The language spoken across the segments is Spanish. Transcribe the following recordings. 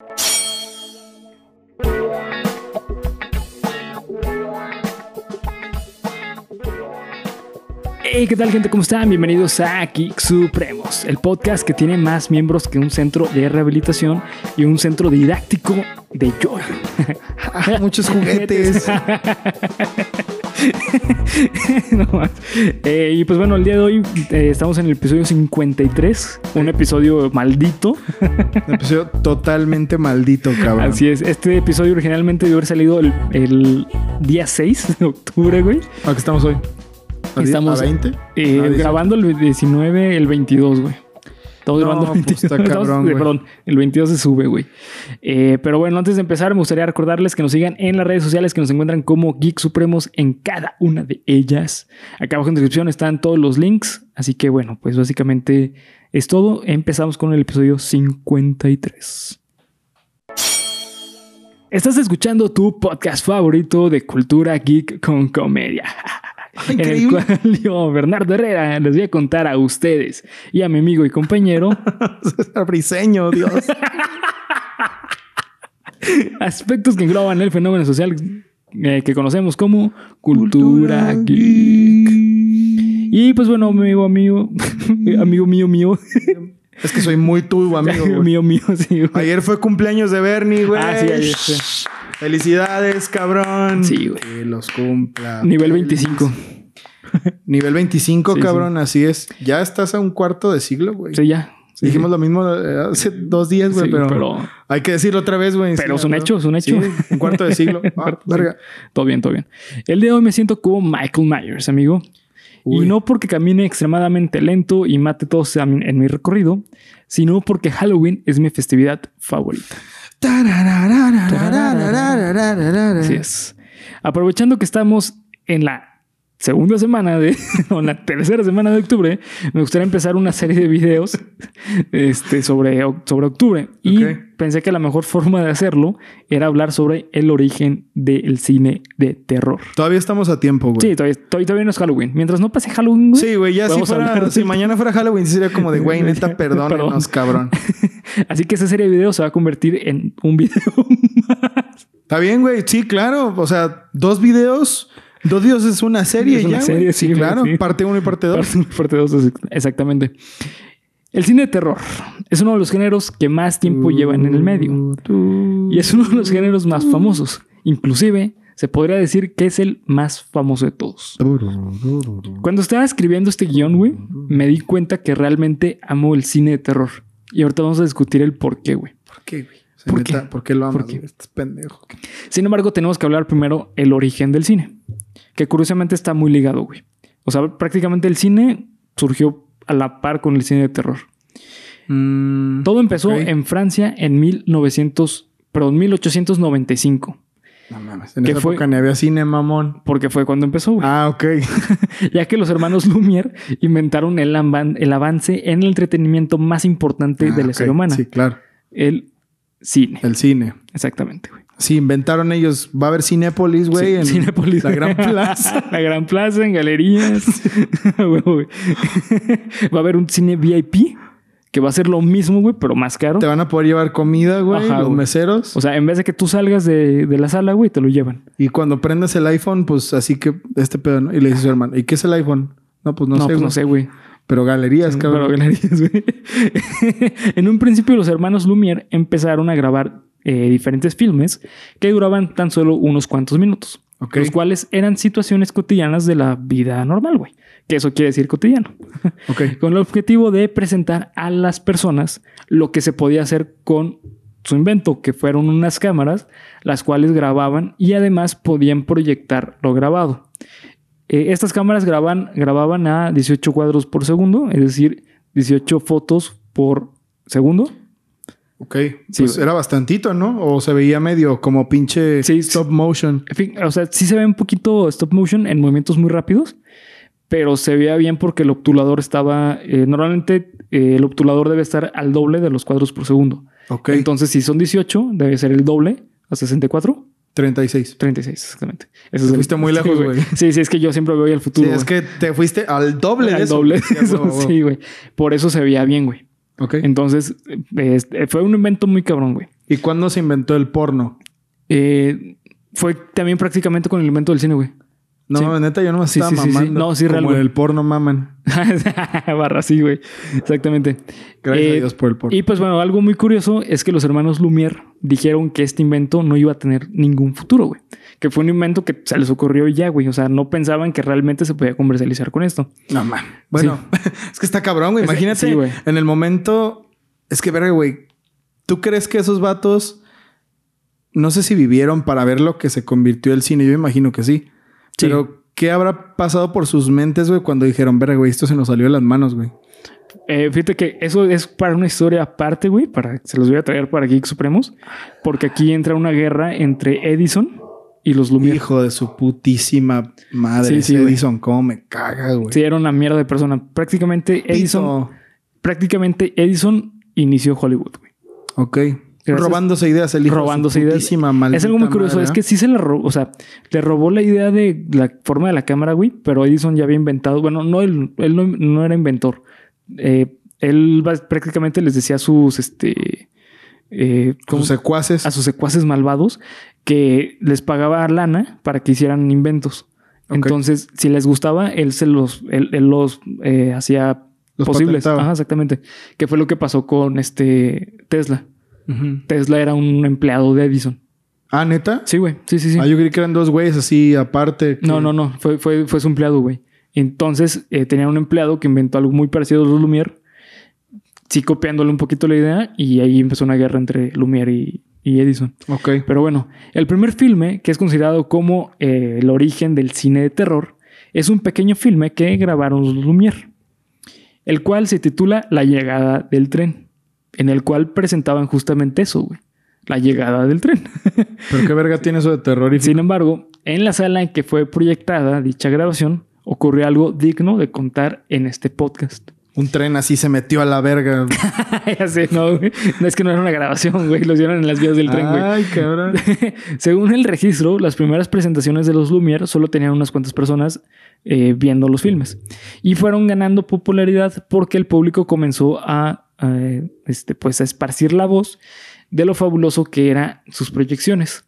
Hey, ¿qué tal gente? ¿Cómo están? Bienvenidos a Geek Supremos, el podcast que tiene más miembros que un centro de rehabilitación y un centro didáctico de yoga. Muchos juguetes. No más. Eh, y pues bueno, el día de hoy eh, estamos en el episodio 53, un episodio maldito. Un episodio totalmente maldito, cabrón. Así es, este episodio originalmente debió haber salido el, el día 6 de octubre, güey. ¿A qué estamos hoy? ¿A Estamos ¿A 20? eh, ¿A 18? grabando el 19, el 22, güey. Estamos grabando el pues, está 22. cabrón. Perdón, el 22 se sube, güey. Eh, pero bueno, antes de empezar, me gustaría recordarles que nos sigan en las redes sociales que nos encuentran como Geek Supremos en cada una de ellas. Acá abajo en la descripción están todos los links. Así que bueno, pues básicamente es todo. Empezamos con el episodio 53. Estás escuchando tu podcast favorito de cultura geek con comedia. En el Increíble. cual yo, Bernardo Herrera, les voy a contar a ustedes y a mi amigo y compañero César Briseño, Dios. aspectos que engloban el fenómeno social eh, que conocemos como cultura, geek. Y pues bueno, amigo, amigo, amigo mío, mío, Es que soy muy tu amigo, güey. mío, mío, sí, güey. Ayer fue cumpleaños de Bernie, güey. Ah, sí, ayer fue. Felicidades, cabrón. Sí, güey. Que los cumpla. Nivel feliz. 25. Nivel 25, Sí, cabrón. Así es. Ya estás a un cuarto de siglo, güey. Sí, ya. Sí, Dijimos lo mismo eh, hace dos días, güey, pero, pero- hay que decirlo otra vez, güey. Pero es un hecho, es un hecho. Un cuarto de siglo. Ah, verga. Todo bien, todo bien. El día de hoy me siento como Michael Myers, amigo. Uy. Y no porque camine extremadamente lento y mate todos en mi recorrido, sino porque Halloween es mi festividad favorita. Así es. Aprovechando que estamos en la segunda semana de, o en la tercera semana de octubre, me gustaría empezar una serie de videos este, sobre, sobre octubre. Y Ok. pensé que la mejor forma de hacerlo era hablar sobre el origen del cine de terror. Todavía estamos a tiempo, güey. Sí, todavía, todavía, no es Halloween. Mientras no pase Halloween, güey, Sí, güey, ya si, fuera, si mañana fuera Halloween, sería como de, güey, neta, Perdón. perdónenos, cabrón. Así que esa serie de videos se va a convertir en un video más. Está bien, güey, sí, claro. O sea, dos videos, dos videos es una serie Es una ya, serie, güey. sí, Sí, claro. sí. Parte uno y parte dos. Parte, parte dos, exactamente. El cine de terror es uno de los géneros que más tiempo llevan en el medio y es uno de los géneros más famosos. Inclusive se podría decir que es el más famoso de todos. Cuando estaba escribiendo este guion, güey, me di cuenta que realmente amo el cine de terror. Y ahorita vamos a discutir el por qué, güey. ¿Por qué, güey? O sea, ¿Por neta, qué? ¿Por qué lo amas, ¿Por qué? Estás pendejo. Sin embargo, tenemos que hablar primero el origen del cine, que curiosamente está muy ligado, güey. O sea, prácticamente el cine surgió a la par con el cine de terror. Mm, Todo empezó en Francia en 1900, perdón, 1895, No mames. En ¿Qué esa fue? época ni había cine, mamón. porque fue cuando empezó, güey. Ah, ok. ya que los hermanos Lumière inventaron el, avan- el avance en el entretenimiento más importante de Ah, la ok. serie humana, Sí, claro. el cine. El cine. Exactamente, güey. Sí, inventaron ellos. Va a haber Cinépolis, güey. Sí, en Cinépolis. La Gran Plaza. la Gran Plaza, en galerías. Güey, güey. va a haber un cine VIP que va a ser lo mismo, güey, pero más caro. Te van a poder llevar comida, güey. Ajá, los güey. meseros. O sea, en vez de que tú salgas de, de la sala, güey, te lo llevan. Y cuando prendas el iPhone, pues así que este pedo, ¿no? Y le dice a su hermano, ¿y qué es el iPhone? No, pues no, No, sé, pues no sé, güey. Pero galerías, Pero cabrón. galerías, güey. en un principio, los hermanos Lumière empezaron a grabar eh, diferentes filmes que duraban tan solo unos cuantos minutos. Los cuales eran situaciones cotidianas de la vida normal, güey. Que eso quiere decir cotidiano. Con el objetivo de presentar a las personas lo que se podía hacer con su invento, que fueron unas cámaras, las cuales grababan y además podían proyectar lo grabado. Eh, estas cámaras graban, grababan a 18 cuadros por segundo, es decir, 18 fotos por segundo. Ok. Sí, pues era bastantito, ¿no? O se veía medio como pinche Sí, stop motion. En fin, o sea, sí se ve un poquito stop motion en movimientos muy rápidos, pero se veía bien porque el obtulador estaba. eh, normalmente eh, el obtulador debe estar al doble de los cuadros por segundo. Ok. Entonces, si son 18, debe ser el doble a 64. 36. 36, exactamente. Eso Te el- fuiste muy sí, lejos, güey. Sí, sí, es que yo siempre al Sí, futuro. es güey. que te fuiste al doble de al eso. doble Sí, de eso. Sí, güey. Por eso se veía bien, güey. Entonces, este, fue un invento muy cabrón, güey. ¿Y cuándo se inventó el porno? Eh, fue también prácticamente con el invento del cine, güey. No, Sí. neta, yo no me Sí, estaba sí, mamando. No, sí, real, Como en el porno maman. Barra, sí, güey. Exactamente. Gracias Eh, a Dios por el porno. Y pues bueno, algo muy curioso es que los hermanos Lumière dijeron que este invento no iba a tener ningún futuro, güey. Que fue un invento que se les ocurrió y ya, güey. O sea, no pensaban que realmente se podía comercializar con esto. No, man. Bueno, es que está cabrón, güey. Imagínate, güey. en el momento... Es que, verga, güey. ¿Tú crees que esos vatos... No sé si vivieron para ver lo que se convirtió el cine. Yo imagino que sí. Sí. Pero, ¿qué habrá pasado por sus mentes, güey, cuando dijeron, verga, güey, esto se nos salió de las manos, güey? Eh, fíjate que eso es para una historia aparte, güey. Para, se los voy a traer para Geek Supremos. Porque aquí entra una guerra entre Edison y los Lumière. Hijo de su putísima madre. Sí, sí. Edison, cómo me caga, güey. Sí, era una mierda de persona. Prácticamente Edison, Pito. prácticamente Edison inició Hollywood, güey. Ok. Gracias. Robándose ideas, el hijo robándose ideas. Es algo muy curioso, madre, es que sí se le robó, o sea, le robó la idea de la forma de la cámara, güey, pero Edison ya había inventado, bueno, no, él, él no, no era inventor. Eh, él prácticamente les decía a sus, este, eh, sus secuaces. a sus secuaces malvados que les pagaba lana para que hicieran inventos. Entonces, si les gustaba, él se los, él, él los eh, hacía Los posibles. patentaba. Ajá, exactamente. Que fue lo que pasó con este Tesla. Tesla era un empleado de Edison. Ah, ¿neta? Sí, güey. Sí, sí, sí. Ah, yo creí que eran dos güeyes así aparte. que- No, no, no. Fue, fue, fue su empleado, güey. Entonces, eh, tenía un empleado que inventó algo muy parecido a los Lumière. Sí, copiándole un poquito la idea. Y ahí empezó una guerra entre Lumière y, y Edison. Ok. Pero bueno, el primer filme, que es considerado como eh, el origen del cine de terror, es un pequeño filme que grabaron los Lumière, el cual se titula La llegada del tren, en el cual presentaban justamente eso, güey. La llegada del tren. Pero qué verga tiene eso de terrorífico. Sin embargo, en la sala en que fue proyectada dicha grabación, ocurrió algo digno de contar en este podcast. Un tren así se metió a la verga. ya sé, no, güey. No es que no era una grabación, güey. Lo hicieron en las vías del tren, güey. Ay, cabrón. Según el registro, las primeras presentaciones de los Lumière solo tenían unas cuantas personas eh, viendo los filmes y fueron ganando popularidad porque el público comenzó a, eh, este, pues, a esparcir la voz de lo fabuloso que eran sus proyecciones.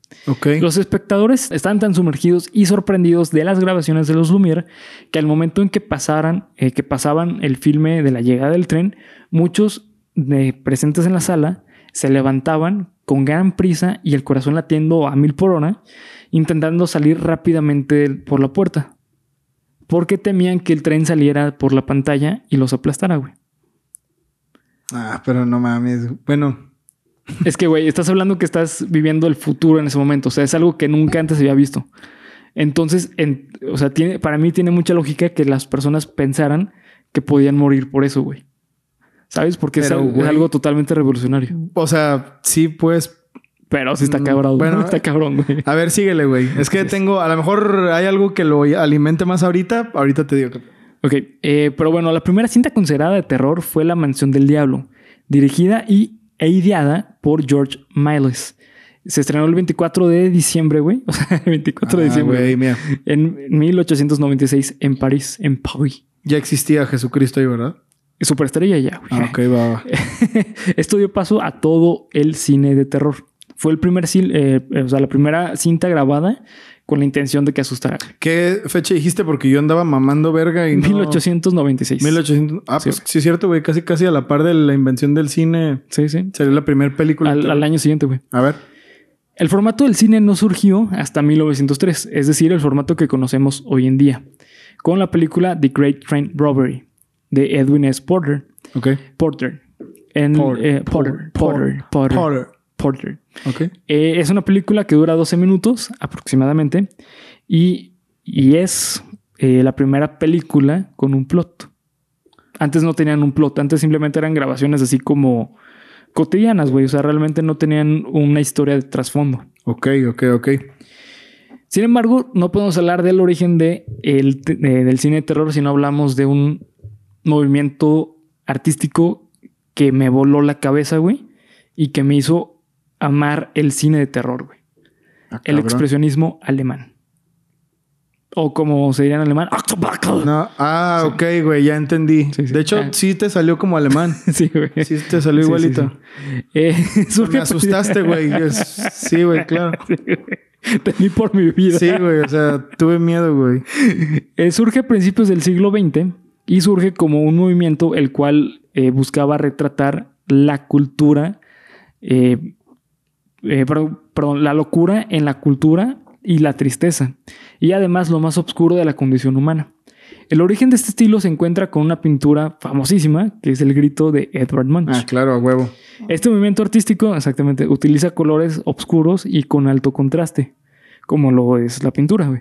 Los espectadores estaban tan sumergidos y sorprendidos de las grabaciones de los Lumière que al momento en que pasaran, eh, que pasaban el filme de la llegada del tren, muchos de presentes en la sala se levantaban con gran prisa y el corazón latiendo a mil por hora, intentando salir rápidamente por la puerta, porque temían que el tren saliera por la pantalla y los aplastara, güey. Ah, pero no mames. Bueno, Es que, güey, estás hablando que estás viviendo el futuro en ese momento. O sea, es algo que nunca antes había visto. Entonces, en- o sea, tiene, para mí tiene mucha lógica que las personas pensaran que podían morir por eso, güey. ¿Sabes? Porque es, algo totalmente revolucionario. o sea, sí, pues. Pero sí está Mm, cabrón. bueno, está cabrón, güey. A ver, síguele, güey. Es que tengo, a lo mejor hay algo que lo alimente más ahorita. Ahorita te digo. Ok, eh, pero bueno, la primera cinta considerada de terror fue La Mansión del Diablo, dirigida y, e ideada por George Miles. Se estrenó el 24 de diciembre, güey. O sea, el 24 de Ah, diciembre. güey, mira. En 1896 en París, en París. Ya existía Jesucristo ahí, ¿verdad? Superestrella ya, güey. Ah, ok, va, va. Esto dio paso a todo el cine de terror. Fue el primer, eh, eh, o sea, la primera cinta grabada con la intención de que asustara. ¿Qué fecha dijiste? Porque yo andaba mamando verga y no... 1896. 1800. Ah, Sí, pues sí es cierto, güey. Casi, casi a la par de la invención del cine. Sí, sí. Salió la primera película. Al, al año siguiente, güey. A ver. El formato del cine no surgió hasta 1903, es decir, el formato que conocemos hoy en día, con la película The Great Train Robbery de Edwin S. Porter. Ok. Porter. En, Porter. eh, Porter. Porter. Porter. Porter. Porter. Ok. Eh, es una película que dura 12 minutos aproximadamente y, y es eh, la primera película con un plot. Antes no tenían un plot, antes simplemente eran grabaciones así como cotidianas, güey. O sea, realmente no tenían una historia de trasfondo. Ok, ok, ok. Sin embargo, no podemos hablar del origen de el del cine de terror si no hablamos de un movimiento artístico que me voló la cabeza, güey, y que me hizo amar el cine de terror, güey. Ah, El expresionismo alemán. O como se diría en alemán. No, ah, ok, güey, ya entendí. Sí, sí. De hecho, Ah. sí te salió como alemán. sí, güey. Sí te salió Sí, igualito. sí, sí. Eh, Me asustaste, güey. Sí, güey, claro. Temí por mi vida. Sí, güey, o sea, tuve miedo, güey. Eh, surge a principios del siglo XX y surge como un movimiento el cual eh, buscaba retratar la cultura, eh, eh, perdón, la locura en la cultura y la tristeza, y además lo más oscuro de la condición humana. El origen de este estilo se encuentra con una pintura famosísima, que es el grito de Edvard Munch. Ah, claro, a huevo. Este movimiento artístico, exactamente, utiliza colores oscuros y con alto contraste, como lo es la pintura, güey.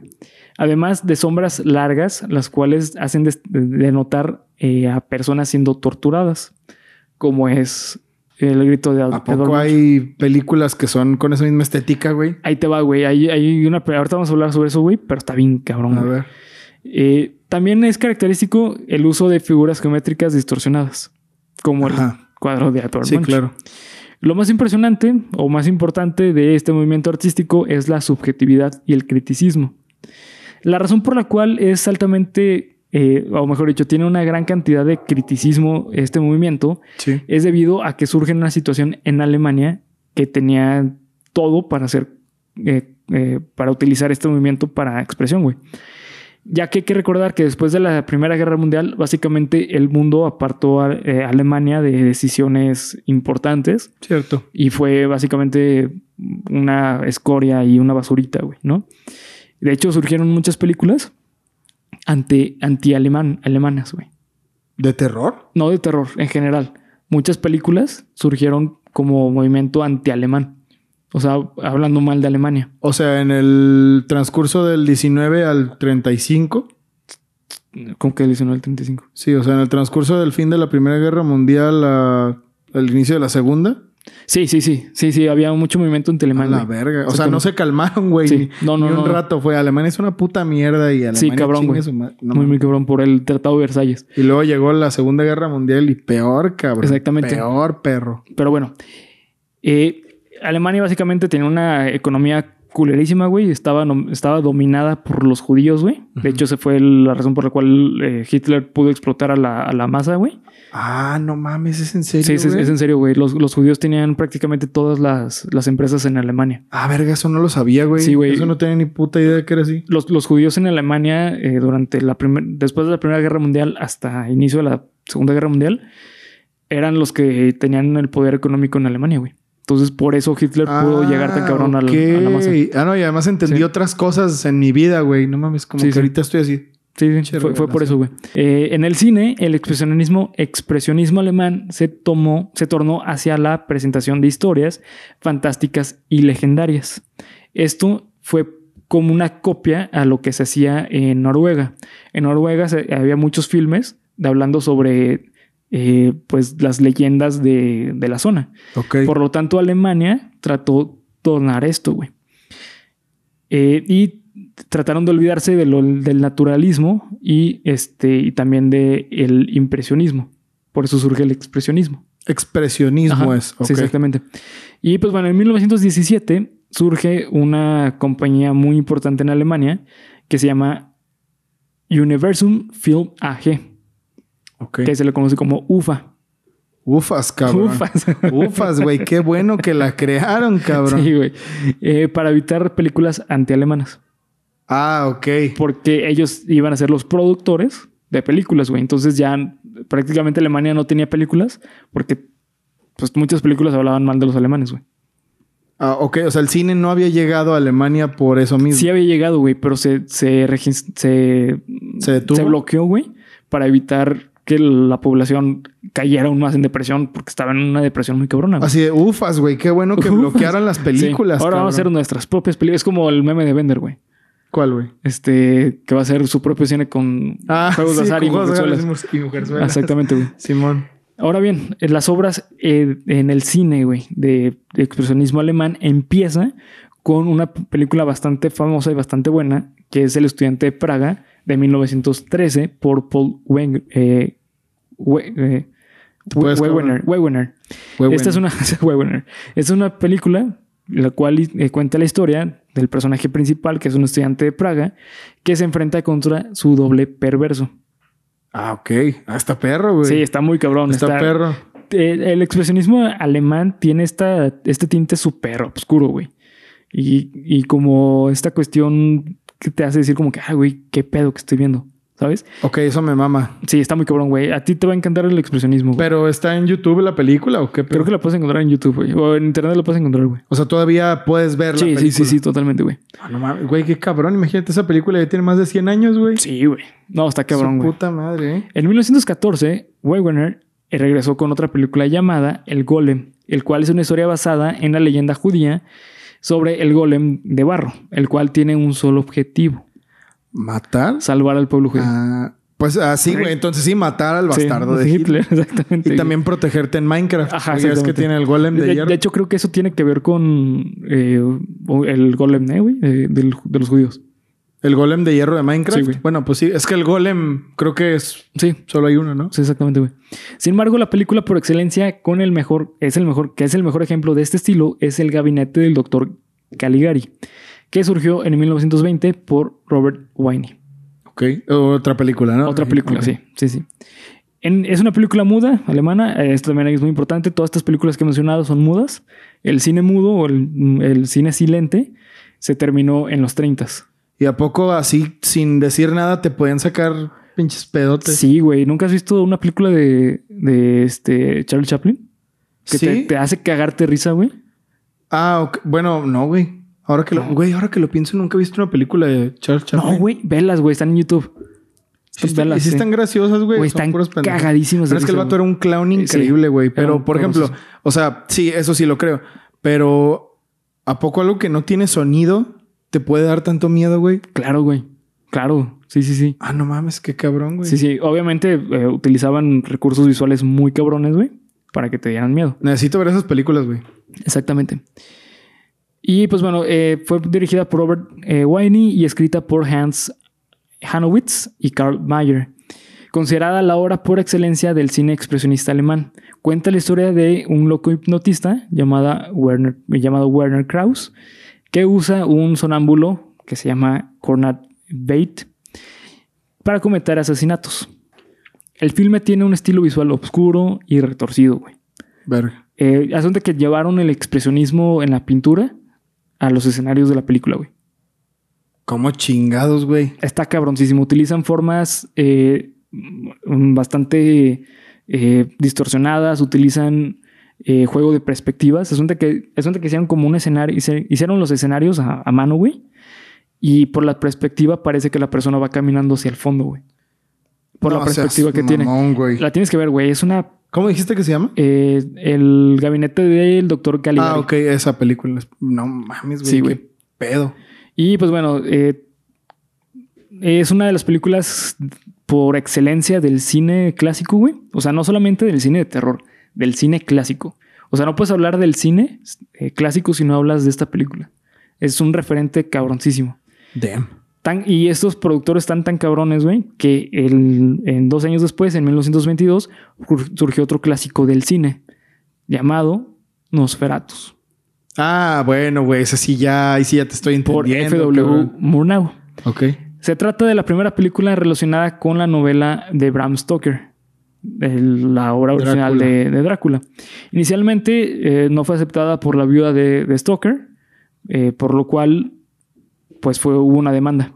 Además de sombras largas, las cuales hacen de- denotar eh, a personas siendo torturadas, como es el grito de ¿A poco hay películas que son con esa misma estética, güey? Ahí te va, güey. Hay, hay una. Ahorita vamos a hablar sobre eso, güey, pero está bien cabrón. A güey. ver. Eh, también es característico el uso de figuras geométricas distorsionadas, como Ajá. el cuadro de Edvard Sí, Munch. claro. Lo más impresionante o más importante de este movimiento artístico es la subjetividad y el criticismo. La razón por la cual es altamente, eh, o mejor dicho, tiene una gran cantidad de criticismo este movimiento Sí. es debido a que surge una situación en Alemania que tenía todo para hacer, eh, eh, para utilizar este movimiento para expresión, güey. Ya que hay que recordar que después de la Primera Guerra Mundial, básicamente el mundo apartó a eh, Alemania de decisiones importantes Cierto. y fue básicamente una escoria y una basurita, güey, ¿no? De hecho, surgieron muchas películas anti, anti-alemán, alemanas, güey. ¿De terror? No de terror, en general. Muchas películas surgieron como movimiento anti-alemán. O sea, hablando mal de Alemania. O sea, en el transcurso del 19 al 35. Como que el 19 al 35. Sí, o sea, en el transcurso del fin de la Primera Guerra Mundial al inicio de la Segunda. Sí, sí, sí. Sí, sí, había mucho movimiento A anti-alemán. la verga. O sea, no se calmaron, güey. Sí. No, no, ni un no. rato fue. Alemania es una puta mierda y Alemania Sí, cabrón, güey. su no muy, muy cabrón por el Tratado de Versalles. Y luego llegó la Segunda Guerra Mundial y peor, cabrón. Exactamente. Peor, perro. Pero bueno, eh, Alemania básicamente tenía una economía culerísima, güey. Estaba, estaba dominada por los judíos, güey. De hecho, esa fue la razón por la cual eh, Hitler pudo explotar a la, a la masa, güey. Ah, no mames, ¿es en serio? Sí, es, en serio, güey. Los, los judíos tenían prácticamente todas las, las empresas en Alemania. Ah, verga, eso no lo sabía, güey. Sí, güey. Eso no tenía ni puta idea de que era así. Los, los judíos en Alemania, eh, durante la primer, después de la Primera Guerra Mundial hasta inicio de la Segunda Guerra Mundial, eran los que tenían el poder económico en Alemania, güey. Entonces, por eso Hitler pudo llegar tan cabrón a la, Ah, a la masa. Ah, no, y además entendí Sí. otras cosas en mi vida, güey. No mames, como Sí, que sí. ahorita estoy así. Sí, sí, fue, fue por eso, güey. Eh, en el cine, el expresionismo, expresionismo alemán se tomó, se tornó hacia la presentación de historias fantásticas y legendarias. Esto fue como una copia a lo que se hacía en Noruega. En Noruega se- había muchos filmes de hablando sobre eh, pues las leyendas de, de la zona. Por lo tanto, Alemania trató tornar esto, güey. Eh, y trataron de olvidarse de lo- del naturalismo y, este, y también del impresionismo. Por eso surge el expresionismo. Expresionismo Ajá, es. Sí, exactamente. Y pues bueno, en 1917 surge una compañía muy importante en Alemania que se llama Universum Film AG, Que se le conoce como UFA. Ufas, cabrón. Ufas. Ufas, güey. Qué bueno que la crearon, cabrón. Sí, güey. Eh, para evitar películas antialemanas. Ah, ok. Porque ellos iban a ser los productores de películas, güey. Entonces ya prácticamente Alemania no tenía películas porque pues muchas películas hablaban mal de los alemanes, güey. Ah, ok. O sea, el cine no había llegado a Alemania por eso mismo. Sí había llegado, güey, pero se, se, se, ¿Se detuvo? bloqueó, güey, para evitar que la población cayera aún más en depresión porque estaba en una depresión muy cabrona. güey. Así de ufas, güey. Qué bueno que Ufas. bloquearan las Sí. películas. Ahora vamos a hacer cabrón. nuestras propias películas. Es como el meme de Bender, güey. ¿Cuál, güey? Este, que va a ser su propio cine con juegos de azar y mujerzuelas. y mujerzuelas. Exactamente, güey. Simón. Ahora bien, en las obras eh, en el cine, güey, de, de expresionismo alemán empieza con una película bastante famosa y bastante buena, que es El estudiante de Praga, de 1913, por Paul Weng- eh, We- eh. Fue Esta es una, Wegener. es una película la cual eh, cuenta la historia del personaje principal, que es un estudiante de Praga, que se enfrenta contra su doble perverso. Ah, ok. Ah, está perro, güey. Sí, está muy cabrón. está, perro. El, el expresionismo alemán tiene esta, este tinte súper oscuro, güey. Y, y como esta cuestión que te hace decir como que, ah, güey, qué pedo que estoy viendo. ¿Sabes? Ok, eso me mama. Sí, está muy cabrón, güey. A ti te va a encantar el expresionismo. güey. ¿Pero está en YouTube la película o qué? Creo que la puedes encontrar en YouTube, güey. O en internet la puedes encontrar, güey. O sea, todavía puedes ver la Sí, película. sí, sí, sí, totalmente, güey. Ah, no mames, güey, qué cabrón. Imagínate, esa película ya tiene más de 100 años, güey. Sí, güey. No, está cabrón, Su güey. puta madre, ¿eh? En 1914, Wegener regresó con otra película llamada El Golem, el cual es una historia basada en la leyenda judía sobre el golem de barro, el cual tiene un solo objetivo, ¿Matar? salvar al pueblo judío. Ah, pues así, güey. Entonces sí, matar al Sí, bastardo de Hitler. exactamente. Y también protegerte en Minecraft. Ajá, es que tiene el golem de, De, hierro. de hecho, creo que eso tiene que ver con eh, el golem, ¿eh? De, los judíos. el golem de hierro de Minecraft. Sí, bueno, pues sí. Es que el golem creo que es... Sí, Solo hay uno, ¿no? Sí, exactamente, güey. Sin embargo, la película por excelencia con el mejor, es el mejor, que es el mejor ejemplo de este estilo, es El gabinete del doctor Caligari, que surgió en 1920 por Robert Winey. Ok. Otra película, ¿no? Otra película, sí, sí, sí. En- es una película muda, alemana. Esto también es muy importante. Todas estas películas que he mencionado son mudas. El cine mudo o el, el cine silente se terminó en los 30 ¿Y a poco así, sin decir nada, te pueden sacar pinches pedotes? Sí, güey. ¿Nunca has visto una película de, de este Charlie Chaplin? Que Sí. te, te hace cagarte risa, güey. Ah, bueno, no, güey. Ahora que lo, güey, ahora que lo pienso, nunca he visto una película de Charles Chaplin. No, güey. Velas, güey. Están en YouTube. Sí, están, Velas, y sí sí. están graciosas, güey. Están de Pero es que el vato era un clown increíble, güey. Pero, por ejemplo, o sea, sí, eso sí lo creo. Pero, ¿a poco algo que no tiene sonido te puede dar tanto miedo, güey? Claro, güey. Claro. Sí, sí, sí. Ah, no mames, qué cabrón, güey. Sí, sí. Obviamente eh, utilizaban recursos visuales muy cabrones, güey. Para que te dieran miedo. Necesito ver esas películas, güey. Exactamente. Y pues bueno, eh, fue dirigida por Robert eh, Winey y escrita por Hans Hanowitz y Karl Mayer. Considerada la obra por excelencia del cine expresionista alemán. Cuenta la historia de un loco hipnotista llamada Werner, llamado Werner Krauss que usa un sonámbulo que se llama Cornat Bait para cometer asesinatos. El filme tiene un estilo visual oscuro y retorcido, güey. Verga. Eh, que llevaron el expresionismo en la pintura a los escenarios de la película, güey. ¿Cómo chingados, güey? Está cabroncísimo. Utilizan formas eh, mm, bastante eh, distorsionadas, utilizan eh, juego de perspectivas. Asunto que, que hicieron como un escenario, hicieron los escenarios a, a mano, güey. Y por la perspectiva parece que la persona va caminando hacia el fondo, güey. Por la No perspectiva que tiene. mamón, güey. La tienes que ver, güey. Es una... ¿Cómo dijiste que se llama? eh, el gabinete del doctor Caligari. Ah, ok, esa película. No mames, güey. Sí, qué güey. pedo. Y pues bueno, eh, es una de las películas por excelencia del cine clásico, güey. O sea, no solamente del cine de terror, del cine clásico. O sea, no puedes hablar del cine eh, clásico si no hablas de esta película. Es un referente cabroncísimo. Damn. Tan- y estos productores están tan cabrones, güey, que el- en dos años después, en 1922, sur- surgió otro clásico del cine llamado Nosferatus Ah, bueno, güey. Ese sí ya... Ahí sí ya te estoy por entendiendo. F.W. cabrón. Murnau. Ok. Se trata de la primera película relacionada con la novela de Bram Stoker, el- la obra original Drácula. de, de Drácula. Inicialmente eh, no fue aceptada por la viuda de, de Stoker, eh, por lo cual pues fue, hubo una demanda.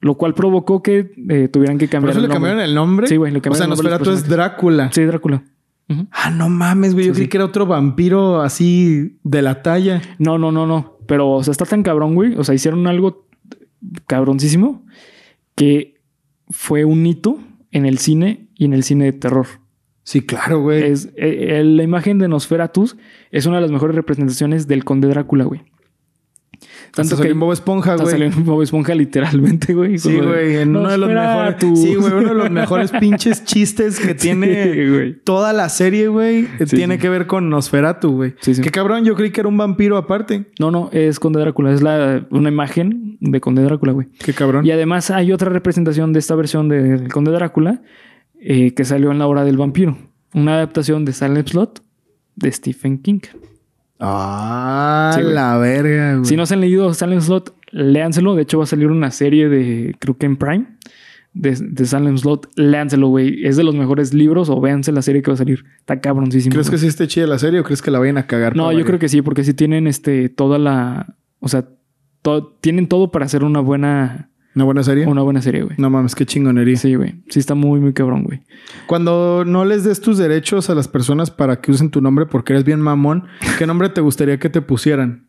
Lo cual provocó que eh, tuvieran que ¿Por cambiar eso el le nombre. cambiaron el nombre? Sí, güey, le O cambiaron sea, el nombre Nosferatu es Drácula. Sí, Drácula. Ah, no mames, güey. Yo Sí, creí sí. que era otro vampiro así de la talla. No, no, no, no. Pero, o sea, está tan cabrón, güey. O sea, hicieron algo cabroncísimo que fue un hito en el cine y en el cine de terror. Sí, claro, güey. Es, eh, eh, la imagen de Nosferatus es una de las mejores representaciones del conde Drácula, güey. Tanto que que en Bob Esponja, güey. salió en Bob Esponja literalmente, güey. Sí, de, güey, en uno de los mejores. Sí, güey, uno de los mejores pinches chistes que tiene Sí, toda la serie, güey. Sí, tiene sí. que ver con Nosferatu, güey. Sí, sí. Qué cabrón, yo creí que era un vampiro aparte. No, no, es conde Drácula. Es la, una imagen de conde Drácula, güey. Qué cabrón. Y además hay otra representación de esta versión de- del Conde Drácula eh, que salió en la hora del vampiro. Una adaptación de Silent Slot de Stephen King. Ah, Sí, la verga, güey. Si no se han leído Salem Slot, léanselo. De hecho, va a salir una serie de, creo que en Prime, de, de Salem Slot. Léanselo, güey. Es de los mejores libros o véanse la serie que va a salir. Está cabroncísimo. ¿Crees que sí esté chida la serie o crees que la vayan a cagar? No, yo variar? creo que sí, porque sí tienen este, toda la. O sea, to- tienen todo para hacer una buena, ¿Una buena serie? una buena serie, güey. No mames, qué chingonería. Sí, güey. Sí, está muy, muy cabrón, güey. Cuando no les des tus derechos a las personas para que usen tu nombre porque eres bien mamón, ¿qué nombre te gustaría que te pusieran?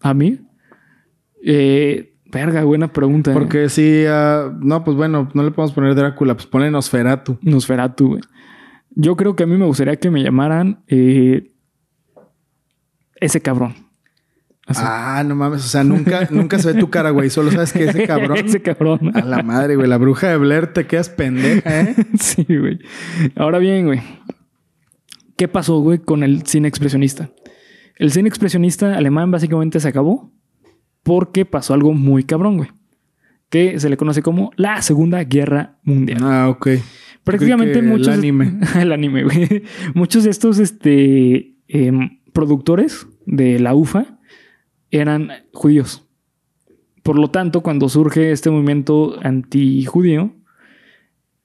¿A mí? Eh, verga, buena pregunta. eh. Porque si, ah, no, pues bueno, no le podemos poner Drácula, pues ponle Nosferatu. Nosferatu, güey. Yo creo que a mí me gustaría que me llamaran eh, ese cabrón. Así. Ah, no mames, o sea, nunca, nunca se ve tu cara, güey. Solo sabes que ese cabrón. ese cabrón. A la madre, güey. La bruja de Blair te quedas pendeja, ¿eh? sí, güey. Ahora bien, güey. ¿Qué pasó, güey, con el cine expresionista? El cine expresionista alemán básicamente se acabó porque pasó algo muy cabrón, güey. Que se le conoce como la Segunda Guerra Mundial. Ah, ok. Prácticamente muchos. El anime. el anime, güey. Muchos de estos este, em, productores de la UFA eran judíos. Por lo tanto, cuando surge este movimiento antijudío,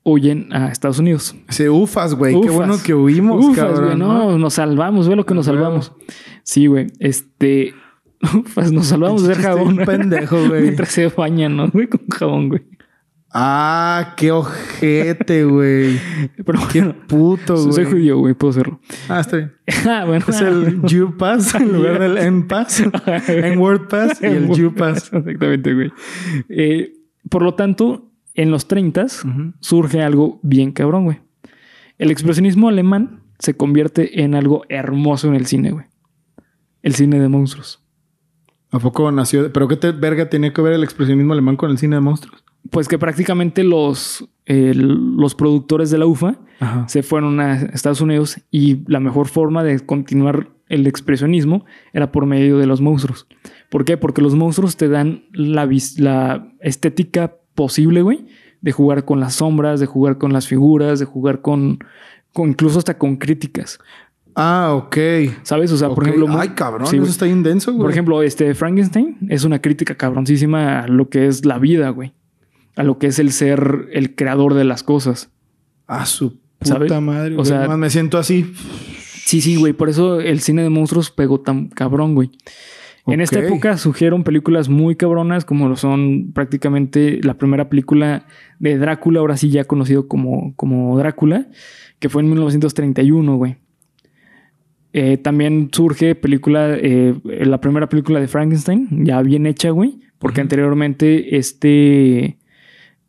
huyen a Estados Unidos. Ese ufas, güey. Qué bueno que huimos, Ufas, cabrón. güey, no, nos salvamos, ve lo que nos A huevo. salvamos. Sí, güey. Este. Ufas, nos salvamos de jabón. pendejo, güey. Mientras se bañan, ¿no? Güey, con jabón, güey. Ah, qué ojete, güey. Pero Qué bueno, puto, güey. soy judío, güey, puedo hacerlo. Ah, está bien. Ah, bueno. Es el U-Pass en lugar del N-Pass. En WordPass y el U-Pass. Exactamente, güey. Eh, por lo tanto, en los 30 surge algo bien cabrón, güey. El expresionismo alemán se convierte en algo hermoso en el cine, güey. El cine de monstruos. ¿A poco nació? ¿Pero qué te verga tenía que ver el expresionismo alemán con el cine de monstruos? Pues que prácticamente los, eh, los productores de la UFA Ajá. se fueron a Estados Unidos y la mejor forma de continuar el expresionismo era por medio de los monstruos. ¿Por qué? Porque los monstruos te dan la, la estética posible, güey, de jugar con las sombras, de jugar con las figuras, de jugar con, con incluso hasta con críticas, Ah, ok. ¿sabes? O sea, por ejemplo, Ay, cabrón, sí, eso está bien denso, güey. por ejemplo, este Frankenstein es una crítica cabroncísima a lo que es la vida, güey, a lo que es el ser el creador de las cosas. A su puta ¿Sabes? madre. O güey. sea- Nomás me siento así. Sí, sí, güey. Por eso el cine de monstruos pegó tan cabrón, güey. En esta época surgieron películas muy cabronas, como lo son prácticamente la primera película de Drácula, ahora sí ya conocido como, como Drácula, que fue en 1931, güey. Eh, también surge película, eh, la primera película de Frankenstein, ya bien hecha, güey, porque anteriormente este...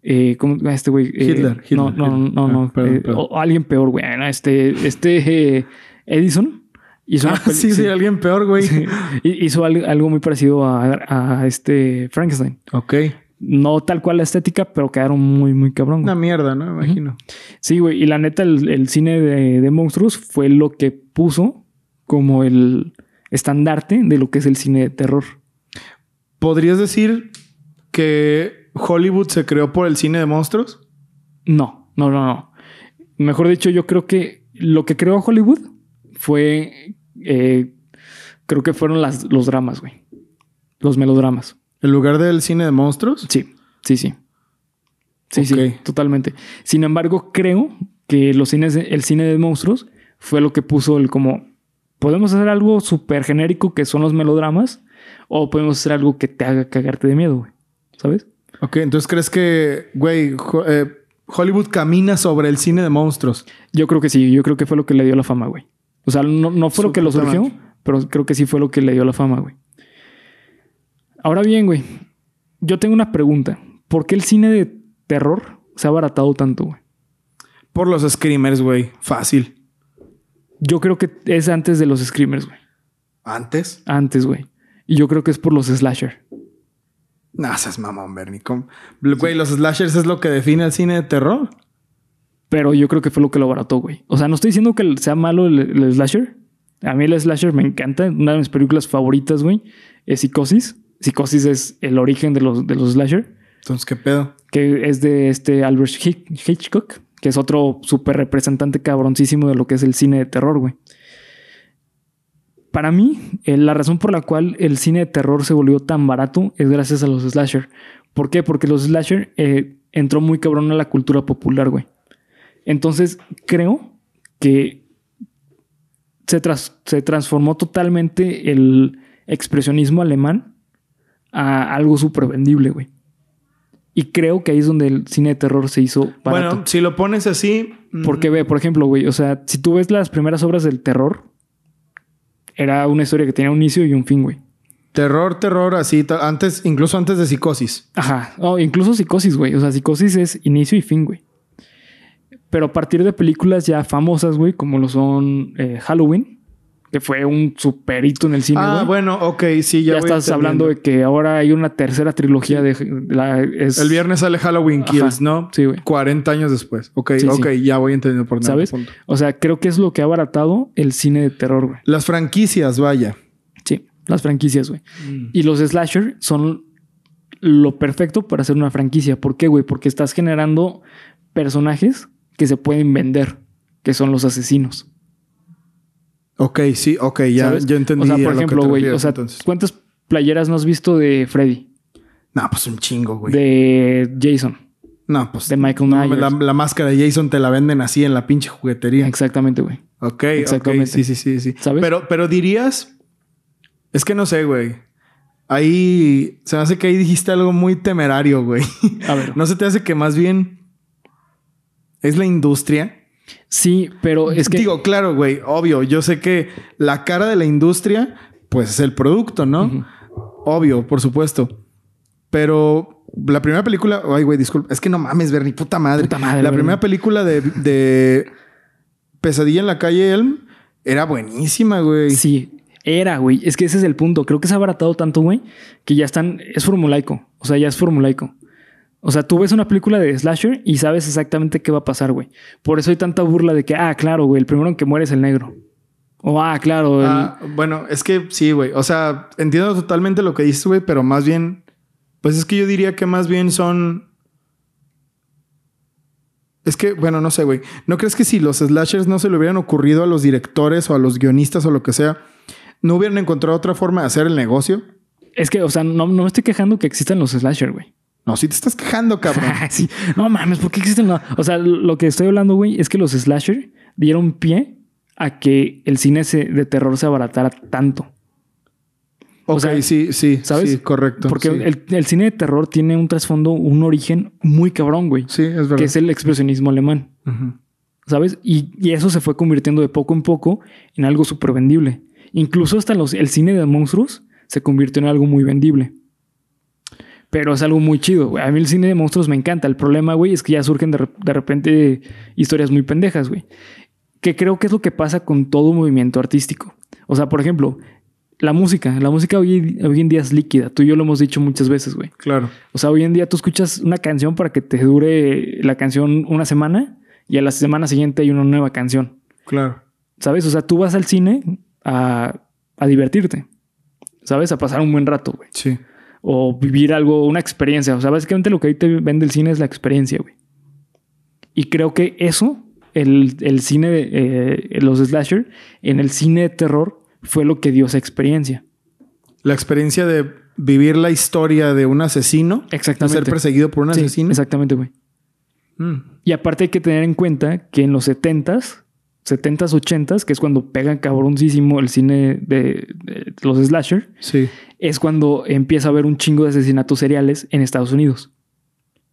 Eh, ¿Cómo llama este güey? Eh, Hitler, Hitler, No, no, Hitler. no, no. Ah, perdón, perdón. o alguien peor, güey. Este, este Edison hizo, Ah, sí, sí, alguien peor, güey. Sí. Hizo al- algo muy parecido a, a este Frankenstein. Ok. No tal cual la estética, pero quedaron muy, muy cabrón. güey. Una mierda, ¿no? Me imagino. Sí, güey. Y la neta, el, el cine de, de monstruos fue lo que puso como el estandarte de lo que es el cine de terror. ¿Podrías decir que Hollywood se creó por el cine de monstruos? No, no, no, no. Mejor dicho, yo creo que lo que creó Hollywood fue. eh, creo que fueron las, los dramas, güey. Los melodramas. ¿En lugar del cine de monstruos? Sí, sí, sí. Sí, sí, totalmente. Sin embargo, creo que los cines, el cine de monstruos fue lo que puso el como. Podemos hacer algo súper genérico que son los melodramas, o podemos hacer algo que te haga cagarte de miedo, güey. ¿Sabes? Ok, entonces crees que, güey, eh, Hollywood camina sobre el cine de monstruos. Yo creo que sí, yo creo que fue lo que le dio la fama, güey. O sea, no, no fue lo que lo surgió, pero creo que sí fue lo que le dio la fama, güey. Ahora bien, güey, yo tengo una pregunta. ¿Por qué el cine de terror se ha abaratado tanto, güey? Por los screamers, güey. Fácil. Yo creo que es antes de los screamers, güey. ¿Antes? Antes, güey. Y yo creo que es por los slasher. No, seas mamón, Bernie. Güey, los slashers es lo que define el cine de terror. Pero yo creo que fue lo que lo abarató, güey. O sea, no estoy diciendo que sea malo el, el slasher. A mí el slasher me encanta. Una de mis películas favoritas, güey, es Psicosis. Psicosis es el origen de los, de los slasher. Entonces, ¿qué pedo? que es de este Albert Hitch- Hitchcock, que es otro súper representante cabroncísimo de lo que es el cine de terror, güey. para mí, eh, la razón por la cual el cine de terror se volvió tan barato es gracias a los slasher. ¿Por qué? Porque los slasher eh, entró muy cabrón a la cultura popular, güey. Entonces, creo que se, se transformó totalmente el expresionismo alemán a algo súper vendible, güey. Y creo que ahí es donde el cine de terror se hizo barato. Bueno, si lo pones así... Porque ve, por ejemplo, güey, o sea, si tú ves las primeras obras del terror, era una historia que tenía un inicio y un fin, güey. Terror, terror, así, antes, incluso antes de psicosis. Ajá, o incluso psicosis, güey. O sea, psicosis es inicio y fin, güey. Pero a partir de películas ya famosas, güey, como lo son eh, Halloween, que fue un superito en el cine. Ah, bueno, ok, sí, ya. Ya estás hablando de que ahora hay una tercera trilogía de. La, El viernes sale Halloween Kills, ¿no? Sí, güey. 40 años después. Ok, ok, ya voy entendiendo por nada. ¿Sabes? O sea, creo que es lo que ha abaratado el cine de terror, güey. Las franquicias, vaya. Sí, las franquicias, güey. Mm. Y los slasher son lo perfecto para hacer una franquicia. ¿Por qué, güey? Porque estás generando personajes que se pueden vender, que son los asesinos. Ok, sí, ok, ya yo entendí. O sea, por ejemplo, güey, o sea, ¿cuántas playeras no has visto de Freddy? No, pues un chingo, güey. De Jason. No, pues. De Michael Myers. La, máscara de Jason te la venden así en la pinche juguetería. Exactamente, güey. Ok, Exactamente. Sí, sí, sí, sí. ¿Sabes? Pero, pero dirías. Es que no sé, güey. Ahí. Se me hace que ahí dijiste algo muy temerario, güey. A ver. ¿No se te hace que más bien. Es la industria Sí, pero es que. Digo, claro, güey, obvio. Yo sé que la cara de la industria, pues es el producto, ¿no? Obvio, por supuesto. Pero la primera película. Ay, güey, disculpa. Es que no mames, Bernie, puta madre. Puta madre la primera película de, de Pesadilla en la calle Elm era buenísima, güey. Sí, era, güey. Es que ese es el punto. Creo que se ha abaratado tanto, güey, que ya están. Es formulaico. O sea, ya es formulaico. O sea, tú ves una película de slasher y sabes exactamente qué va a pasar, güey. Por eso hay tanta burla de que, ah, claro, güey, el primero en que muere es el negro. O, ah, claro. Ah, bueno, es que sí, güey. O sea, entiendo totalmente lo que dices, güey, pero más bien, pues es que yo diría que más bien son... Es que, bueno, no sé, güey. ¿No crees que si los slashers no se le hubieran ocurrido a los directores o a los guionistas o lo que sea, no hubieran encontrado otra forma de hacer el negocio? Es que, o sea, no, no me estoy quejando que existan los slashers, güey. No, si te estás quejando, cabrón. sí. No mames, ¿por qué existen? O sea, lo que estoy hablando, güey, es que los slasher dieron pie a que el cine de terror se abaratara tanto. o sea, sí, sí, ¿sabes? Sí, correcto. Porque El, cine de terror tiene un trasfondo, un origen muy cabrón, güey. Sí, es verdad. Que es el expresionismo alemán. ¿Sabes? Y, eso se fue convirtiendo de poco en poco en algo súper vendible. Incluso hasta los, el cine de monstruos se convirtió en algo muy vendible. Pero es algo muy chido, güey. A mí el cine de monstruos me encanta. El problema, güey, es que ya surgen de, repente historias muy pendejas, güey. Que creo que es lo que pasa con todo movimiento artístico. O sea, por ejemplo, la música. La música hoy, hoy en día es líquida. Tú y yo lo hemos dicho muchas veces, güey. Claro. O sea, hoy en día tú escuchas una canción para que te dure la canción una semana y a la semana siguiente hay una nueva canción. Claro. ¿Sabes? O sea, tú vas al cine a, a divertirte. ¿Sabes? A pasar un buen rato, güey. Sí o vivir algo, una experiencia. O sea, básicamente lo que ahí te vende el cine es la experiencia, güey. Y creo que eso, el, cine de eh, los slasher, en el cine de terror, fue lo que dio esa experiencia. La experiencia de vivir la historia de un asesino. Exactamente. De ser perseguido por un asesino. Exactamente, güey. Mm. Y aparte hay que tener en cuenta que en los 70s 70s, 80s, que es cuando pega cabroncísimo el cine de, los slasher, sí. es cuando empieza a haber un chingo de asesinatos seriales en Estados Unidos.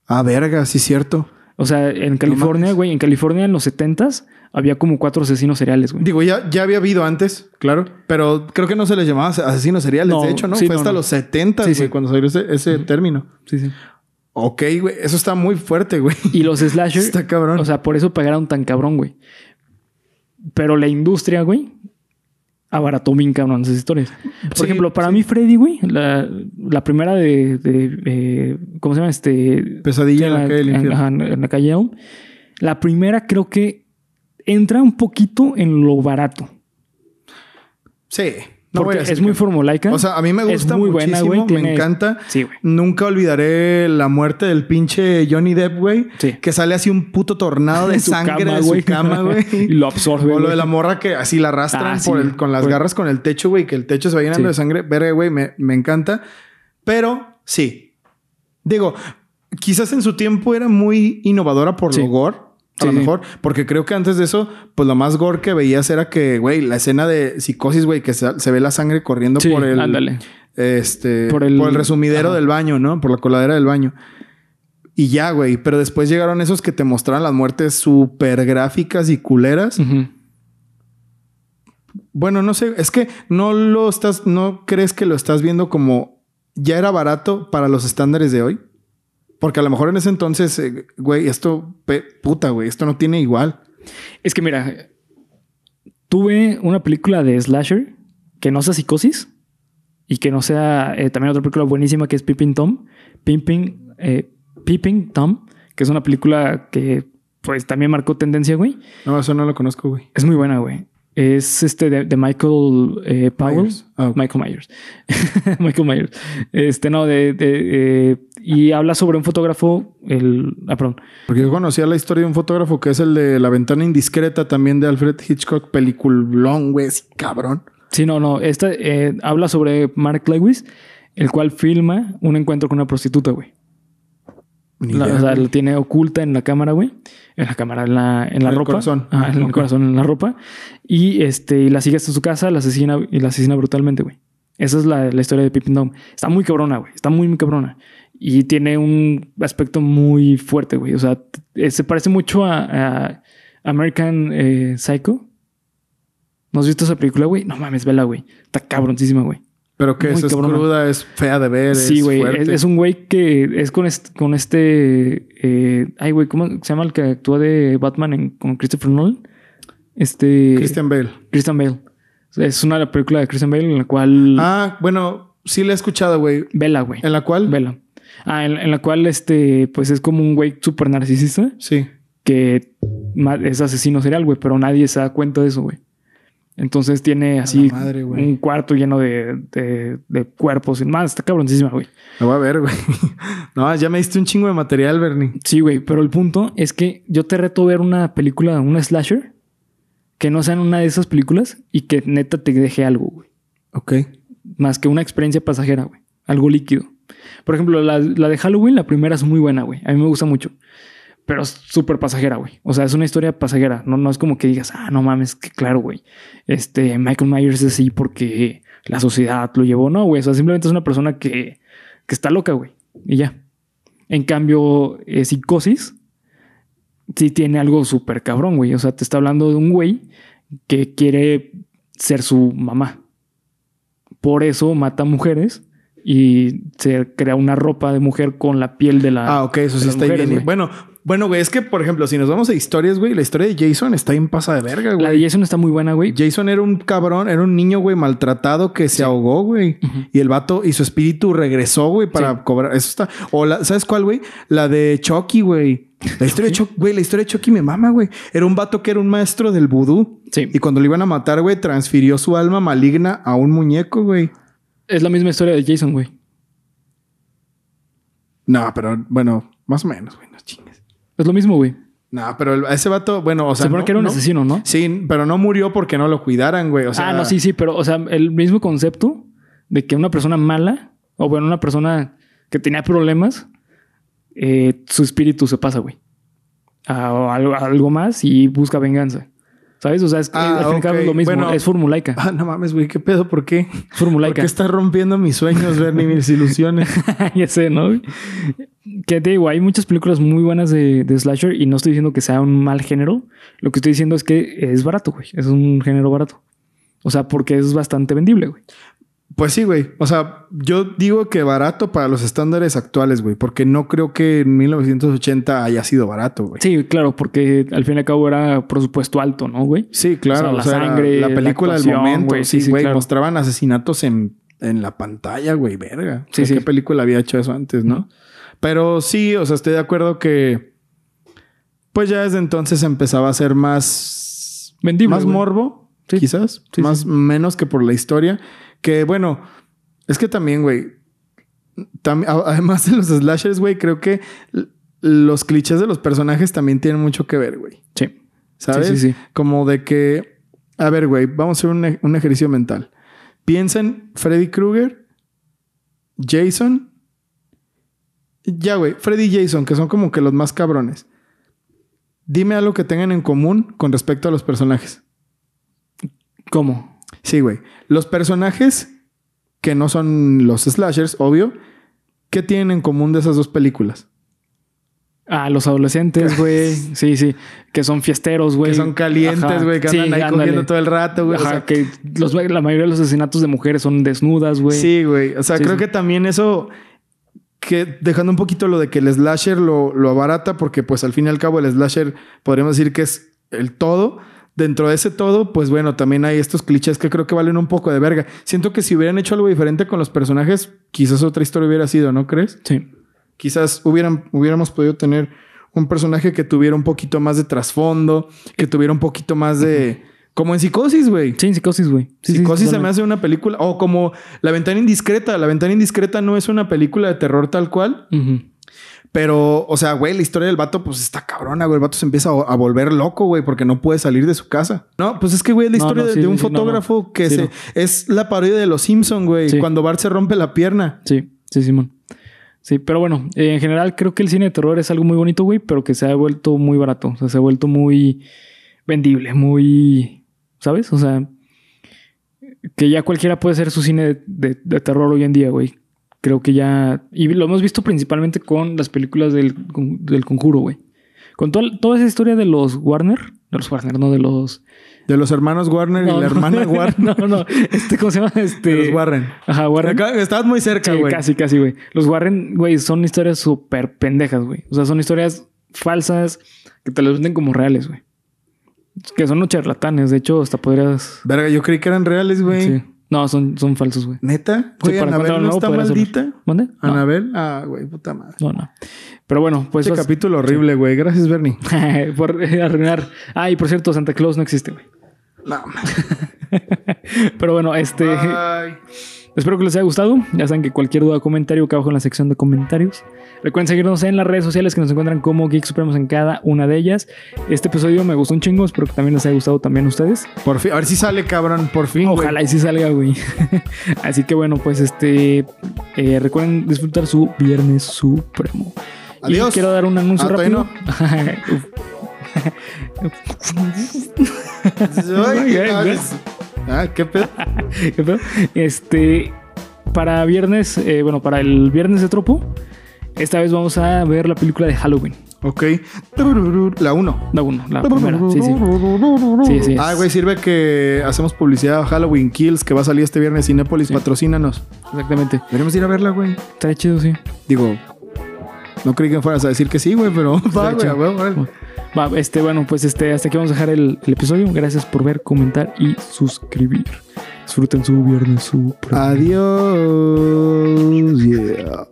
Ah, verga, sí, cierto. O sea, en California, güey, en California en los 70s había como cuatro asesinos seriales, güey. Digo, ya, ya había habido antes, claro, pero creo que no se les llamaba asesinos seriales, de hecho, ¿no? Fue hasta los 70 güey, cuando salió ese, ese término. Sí, sí. Ok, güey, eso está muy fuerte, güey. Y los slasher. está cabrón. O sea, por eso pegaron tan cabrón, güey. Pero la industria, güey, abarató bien cabrón esas historias. Por ejemplo, para mí, Freddy, güey, la, la primera de, de, ¿Cómo se llama? Este. Pesadilla en la, calle en, la calle La primera creo que entra un poquito en lo barato. Sí. No porque es muy formulaica. O sea, a mí me gusta muy buena, muchísimo, güey, me tiene- encanta. Sí, güey. Nunca olvidaré la muerte del pinche Johnny Depp, güey. Sí. Que sale así un puto tornado de sangre cama, de su güey. cama, güey. Y lo absorbe, O lo de la morra que así la arrastran Ah, por sí. el- con las garras con el techo, güey. Que el techo se va llenando de sangre. Verga, güey, me, me encanta. Pero sí. Digo, quizás en su tiempo era muy innovadora por lo gore. A Sí, lo mejor, porque creo que antes de eso, pues lo más gore que veías era que, güey, la escena de psicosis, güey, que se, se ve la sangre corriendo Sí, por el, ándale. este, Por por el- el, resumidero Ajá. del baño, ¿no? Por la coladera del baño. Y ya, güey. Pero después llegaron esos que te mostraron las muertes súper gráficas y culeras. Bueno, no sé. Es que no lo estás... ¿No crees que lo estás viendo como... Ya era barato para los estándares de hoy? Porque a lo mejor en ese entonces, eh, güey, esto... pe- puta, güey. Esto no tiene igual. Es que mira, tuve una película de Slasher que no sea psicosis y que no sea eh, también otra película buenísima que es Peeping Tom. Peeping, eh, Peeping Tom, que es una película que pues también marcó tendencia, güey. No, eso no lo conozco, güey. Es muy buena, güey. Es este de, de Michael eh. Ah. Michael Myers. Michael Myers. Este, no, de... de, eh, y habla sobre un fotógrafo, el... Ah, perdón. Porque yo conocía la historia de un fotógrafo que es el de La ventana indiscreta también de Alfred Hitchcock. Peliculón, güey. Cabrón. Sí, no, no. Esta eh, habla sobre Mark Lewis, el cual filma un encuentro con una prostituta, güey. La- idea, o sea, lo tiene oculta en la cámara, güey. En la cámara, en la, en la En el ropa. corazón. Ajá, en el corazón, en la ropa. Y este, y la sigue hasta su casa, la asesina y la asesina brutalmente, güey. Esa es la, la historia de Pippin Dom. Está muy cabrona, güey. Está muy, muy cabrona. Y tiene un aspecto muy fuerte, güey. O sea, se parece mucho a, a American eh, Psycho. ¿No has visto esa película, güey? No mames, vela, güey. Está cabroncísima, güey. Pero que es, es cruda, es fea de ver. Sí, es güey. Es, es un güey que es con este. Con este eh, ay, güey, ¿cómo se llama el que actúa de Batman en- con Christopher Nolan? Este. Christian Bale. Christian Bale. Es una película de Christian Bale en la cual. Ah, bueno, sí la he escuchado, güey. Vela, güey. ¿En la cual? Vela. Ah, en, en la cual este, pues es como un güey súper narcisista Sí. que es asesino serial, güey, pero nadie se da cuenta de eso, güey. Entonces tiene así madre, un cuarto lleno de, de, de cuerpos y más. Está cabroncísima, güey. La voy a ver, güey. No, ya me diste un chingo de material, Bernie. Sí, güey, pero el punto es que yo te reto ver una película, una slasher, que no sea en una de esas películas y que neta te deje algo, güey. Ok. Más que una experiencia pasajera, güey. Algo líquido. Por ejemplo, la, la de Halloween, la primera es muy buena, güey. A mí me gusta mucho. Pero es súper pasajera, güey. O sea, es una historia pasajera. No, no es como que digas, ah, no mames, que claro, güey. Este, Michael Myers es así porque la sociedad lo llevó. No, güey. O sea, simplemente es una persona que, que está loca, güey. Y ya. En cambio, eh, Psicosis sí tiene algo súper cabrón, güey. O sea, te está hablando de un güey que quiere ser su mamá. Por eso mata mujeres y se crea una ropa de mujer con la piel de la. Ah, ok, eso sí está mujeres, bien. Bueno, bueno, güey, es que, por ejemplo, si nos vamos a historias, güey, la historia de Jason está en pasa de verga, La güey. de Jason está muy buena, güey. Jason era un cabrón, era un niño, güey, maltratado que se ahogó, güey. Y el vato y su espíritu regresó, güey, para Sí. cobrar. Eso está. O la, ¿sabes cuál, güey? La de Chucky, güey. La historia de Chucky, güey, la historia de Chucky me mama, güey. Era un vato que era un maestro del vudú. Sí. Y cuando lo iban a matar, güey, transfirió su alma maligna a un muñeco, güey. Es la misma historia de Jason, güey. No, pero bueno, más o menos, güey. Es lo mismo, güey. No, pero el- ese vato, bueno, o sea. Se supone no- que era un no- asesino, ¿no? Sí, pero no murió porque no lo cuidaran, güey. O sea, ah, no, sí, sí, pero, o sea, el mismo concepto de que una persona mala, o bueno, una persona que tenía problemas, eh, su espíritu se pasa, güey. A, a a algo más y busca venganza. ¿Sabes? O sea, es, Ah, al fin es lo mismo. Bueno. es formulaica. Ah, no mames, güey, qué pedo, ¿por qué? Es ¿Por formulaica. qué estás rompiendo mis sueños, Bernie, mis ilusiones? ya sé, ¿no? Que te digo, hay muchas películas muy buenas de, de slasher y no estoy diciendo que sea un mal género. Lo que estoy diciendo es que es barato, güey. Es un género barato. O sea, porque es bastante vendible, güey. Pues sí, güey. O sea, yo digo que barato para los estándares actuales, güey, porque no creo que en 1980 haya sido barato, güey. Sí, claro, porque al fin y al cabo era presupuesto alto, ¿no, güey? Sí, claro. O sea, la sangre, la la película del momento, güey. Sí, sí, sí, güey. claro. Mostraban asesinatos en, en la pantalla, güey, verga. Sí, O sea, sí. ¿Qué película había hecho eso antes, no? Pero sí, o sea, estoy de acuerdo que... Pues ya desde entonces empezaba a ser más... Vendible, Más güey. morbo, Sí. quizás. Sí, más menos que por la historia. Que bueno, es que también, güey. tam- además de los slashers, güey, creo que los clichés de los personajes también tienen mucho que ver, güey. Sí. ¿Sabes? Sí, sí, sí. Como de que. A ver, güey, vamos a hacer un, ej- un ejercicio mental. Piensa en Freddy Krueger, Jason. Ya, güey, Freddy y Jason, que son como que los más cabrones. Dime algo que tengan en común con respecto a los personajes. ¿Cómo? Sí, güey. Los personajes que no son los slashers, obvio, ¿qué tienen en común de esas dos películas? Ah, los adolescentes, güey. Sí, sí. Que son fiesteros, güey. Que son calientes, güey, que Sí, andan ahí ándale. cogiendo todo el rato, güey. O Ajá, sea, que los- la mayoría de los asesinatos de mujeres son desnudas, güey. Sí, güey. O sea, Sí, creo sí. que también eso, que dejando un poquito lo de que el slasher lo, lo abarata, porque pues al fin y al cabo el slasher podríamos decir que es el todo. Dentro de ese todo, pues bueno, también hay estos clichés que creo que valen un poco de verga. Siento que si hubieran hecho algo diferente con los personajes, quizás otra historia hubiera sido, ¿no crees? Sí. Quizás hubieran, hubiéramos podido tener un personaje que tuviera un poquito más de trasfondo, que tuviera un poquito más de... Como en Psicosis, güey. Sí, en psicosis, güey. Sí, sí, Psicosis se me hace una película. O como La Ventana Indiscreta. La Ventana Indiscreta no es una película de terror tal cual. Pero, o sea, güey, la historia del vato, pues está cabrona, güey. El vato se empieza a, a volver loco, güey, porque no puede salir de su casa. No, pues es que, güey, es la historia no, de, sí, de un sí, fotógrafo no. que Sí, se. Es la parodia de los Simpson, güey. Cuando Bart se rompe la pierna. Sí, sí, Simón. Sí, pero bueno, eh, en general creo que el cine de terror es algo muy bonito, güey, pero que se ha vuelto muy barato. O sea, se ha vuelto muy vendible, muy. ¿Sabes? O sea, que ya cualquiera puede hacer su cine de, de- de terror hoy en día, güey. Creo que ya. Y lo hemos visto principalmente con las películas del, del conjuro, güey. Con toda, toda esa historia de los Warner. De los Warner, no de los. De los hermanos Warner y la no. hermana Warner. no, no. Este, ¿Cómo se llama? Este. De los Warren. Ajá, Warren. Acá estabas muy cerca, Sí, güey. casi, casi, güey. Los Warren, güey, son historias súper pendejas, güey. O sea, son historias falsas que te las venden como reales, güey. Que son unos charlatanes. De hecho, hasta podrías... Verga, yo creí que eran reales, güey. Sí. No, son, son falsos, güey. ¿Neta? Sí, Güey, para Anabel no está maldita. No, Anabel. Ah, güey, puta madre. no, no. Pero bueno, pues... Este capítulo horrible, güey. Gracias, Bernie. por eh, arruinar... Ah, y por cierto, Santa Claus no existe, güey. No. Pero bueno, este... Ay. Espero que les haya gustado. Ya saben que cualquier duda o comentario acá abajo en la sección de comentarios. Recuerden seguirnos en las redes sociales que nos encuentran como Geek Supremos en cada una de ellas. Este episodio me gustó un chingo. Espero que también les haya gustado también a ustedes. Por fin, a ver si sale, cabrón. Por fin. Ojalá y sí salga, güey. Así que bueno, pues este. eh, recuerden disfrutar su Viernes Supremo. Adiós. Y quiero dar un anuncio Ah, rápido. Ah, qué pedo. ¿Qué pedo? Este, para viernes, eh, bueno, para el viernes de tropo, esta vez vamos a ver la película de Halloween. Ok. La 1. La uno, la primera. Sí, sí. Sí, sí. Ah, güey, sirve que hacemos publicidad a Halloween Kills que va a salir este viernes Cinépolis. Patrocínanos. Exactamente. Deberíamos ir a verla, güey. Estaría chido, sí. Digo, no creí que fueras a decir que sí, güey, pero va, güey, este, bueno, pues este, hasta aquí vamos a dejar el, episodio. Gracias por ver, comentar y suscribir. Disfruten su viernes, su. Programa. Adiós. Yeah.